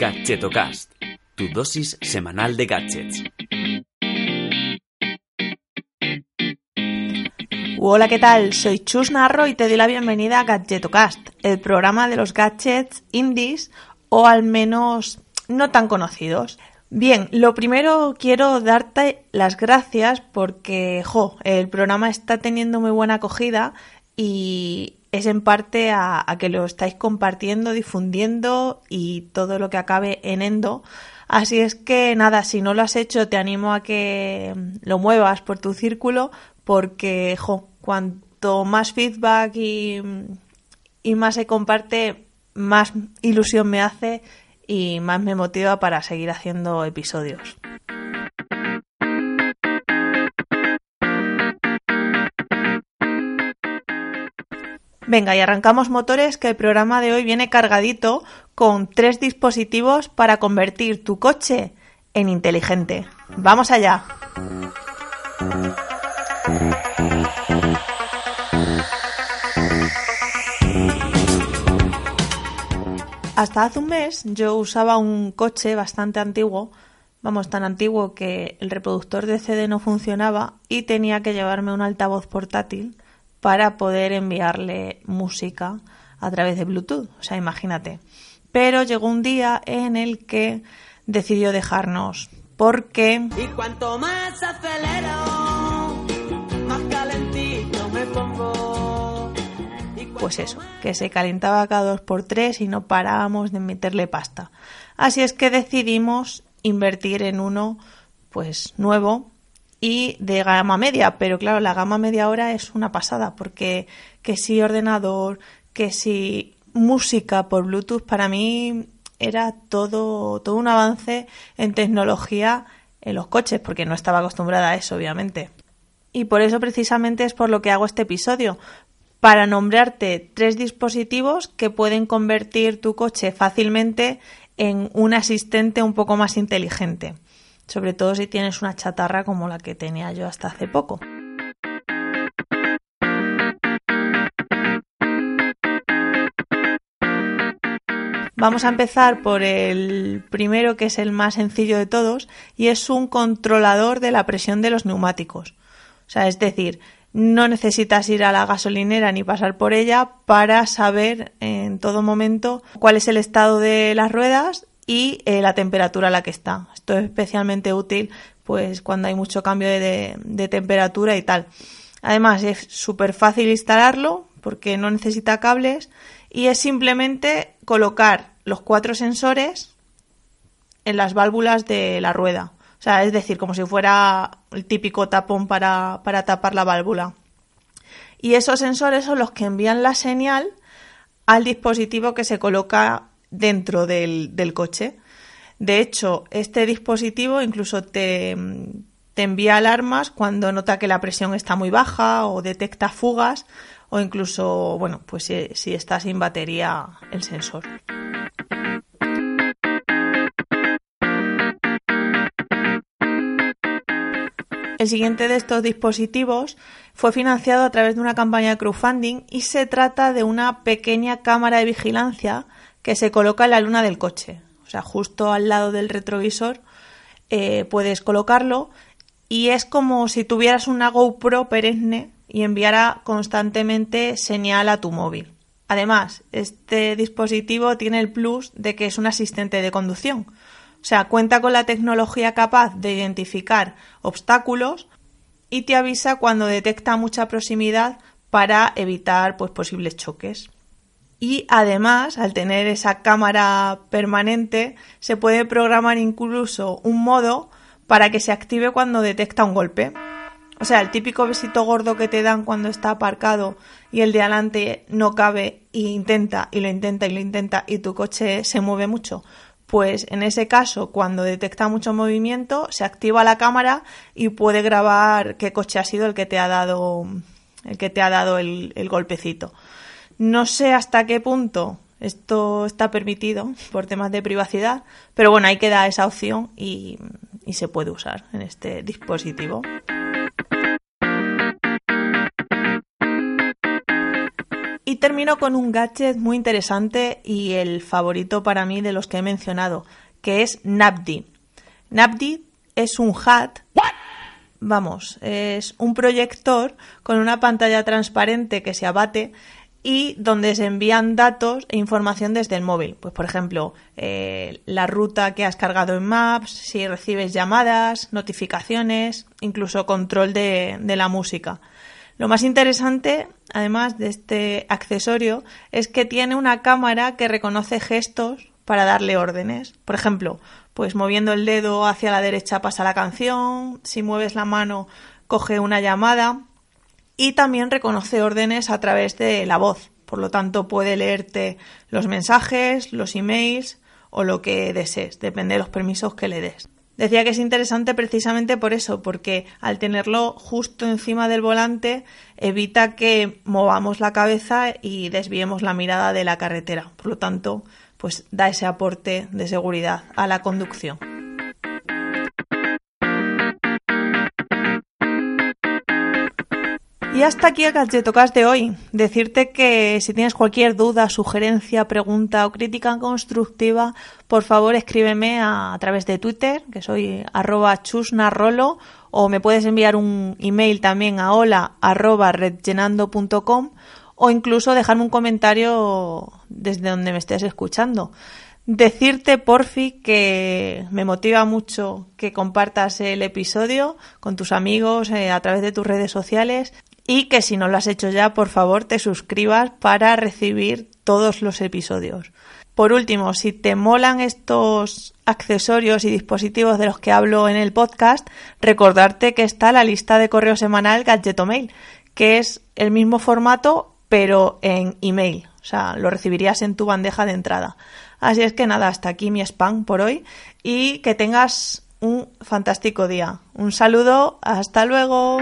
Gadgetocast, tu dosis semanal de gadgets. Hola, ¿qué tal? Soy Chus Narro y te doy la bienvenida a Gadgetocast, el programa de los gadgets indies o al menos no tan conocidos. Bien, lo primero quiero darte las gracias porque, jo, el programa está teniendo muy buena acogida y es en parte a, que lo estáis compartiendo, difundiendo y todo lo que acabe en endo. Así es que nada, si no lo has hecho, te animo a que lo muevas por tu círculo porque, jo, cuanto más feedback y, y más se comparte, más ilusión me hace y más me motiva para seguir haciendo episodios. Venga, y arrancamos motores que el programa de hoy viene cargadito con tres dispositivos para convertir tu coche en inteligente. ¡Vamos allá! Hasta hace un mes yo usaba un coche bastante antiguo, vamos, tan antiguo que el reproductor de CD no funcionaba y tenía que llevarme un altavoz portátil para poder enviarle música a través de Bluetooth. O sea, imagínate. Pero llegó un día en el que decidió dejarnos. Porque. Y cuanto más acelero, más calentito me pongo. Pues eso, que se calentaba cada dos por tres y no parábamos de meterle pasta. Así es que decidimos invertir en uno, pues nuevo, y de gama media, pero claro, la gama media ahora es una pasada, porque que si ordenador, que si música por Bluetooth, para mí era todo, todo un avance en tecnología en los coches, porque no estaba acostumbrada a eso, obviamente. Y por eso precisamente es por lo que hago este episodio, para nombrarte tres dispositivos que pueden convertir tu coche fácilmente en un asistente un poco más inteligente sobre todo si tienes una chatarra como la que tenía yo hasta hace poco. Vamos a empezar por el primero que es el más sencillo de todos y es un controlador de la presión de los neumáticos. O sea, es decir, no necesitas ir a la gasolinera ni pasar por ella para saber en todo momento cuál es el estado de las ruedas y eh, la temperatura a la que está. Esto es especialmente útil pues cuando hay mucho cambio de, de temperatura y tal. Además es súper fácil instalarlo porque no necesita cables y es simplemente colocar los cuatro sensores en las válvulas de la rueda. O sea, es decir, como si fuera el típico tapón para, para tapar la válvula. Y esos sensores son los que envían la señal al dispositivo que se coloca dentro del, coche. De hecho, este dispositivo incluso te, envía alarmas cuando nota que la presión está muy baja o detecta fugas o incluso, bueno, pues si, si está sin batería el sensor. El siguiente de estos dispositivos fue financiado a través de una campaña de crowdfunding y se trata de una pequeña cámara de vigilancia que se coloca en la luna del coche. O sea, justo al lado del retrovisor eh, puedes colocarlo y es como si tuvieras una GoPro perenne y enviara constantemente señal a tu móvil. Además, este dispositivo tiene el plus de que es un asistente de conducción. O sea, cuenta con la tecnología capaz de identificar obstáculos y te avisa cuando detecta mucha proximidad para evitar pues, posibles choques y además, al tener esa cámara permanente, se puede programar incluso un modo para que se active cuando detecta un golpe. O sea, el típico besito gordo que te dan cuando está aparcado y el de adelante no cabe e intenta y lo intenta y lo intenta y tu coche se mueve mucho. Pues en ese caso, cuando detecta mucho movimiento, se activa la cámara y puede grabar qué coche ha sido el que te ha dado el que te ha dado el, el golpecito. No sé hasta qué punto esto está permitido por temas de privacidad, pero bueno, ahí queda esa opción y, se puede usar en este dispositivo. Y termino con un gadget muy interesante y el favorito para mí de los que he mencionado, que es Napdi. Napdi es un hat. Vamos, es un proyector con una pantalla transparente que se abate y donde se envían datos e información desde el móvil. Pues, por ejemplo, eh, la ruta que has cargado en Maps, si recibes llamadas, notificaciones, incluso control de, de la música. Lo más interesante, además de este accesorio, es que tiene una cámara que reconoce gestos para darle órdenes. Por ejemplo, pues moviendo el dedo hacia la derecha pasa la canción, si mueves la mano coge una llamada y también reconoce órdenes a través de la voz. Por lo tanto, puede leerte los mensajes, los emails o lo que desees, depende de los permisos que le des. Decía que es interesante precisamente por eso, porque al tenerlo justo encima del volante evita que movamos la cabeza y desviemos la mirada de la carretera. Por lo tanto, pues da ese aporte de seguridad a la conducción. Y hasta aquí el Gadgetocast de hoy. Decirte que si tienes cualquier duda, sugerencia, pregunta o crítica constructiva, por favor escríbeme a, través de Twitter, que soy arroba chusnarrolo, o me puedes enviar un email también a hola arroba o incluso dejarme un comentario desde donde me estés escuchando. Decirte, porfi, que me motiva mucho que compartas el episodio con tus amigos eh, a través de tus redes sociales y que si no lo has hecho ya, por favor, te suscribas para recibir todos los episodios. Por último, si te molan estos accesorios y dispositivos de los que hablo en el podcast, recordarte que está la lista de correo semanal Gadgetomail, que es el mismo formato pero en email. O sea, lo recibirías en tu bandeja de entrada. Así es que nada, hasta aquí mi spam por hoy y que tengas un fantástico día. Un saludo, hasta luego.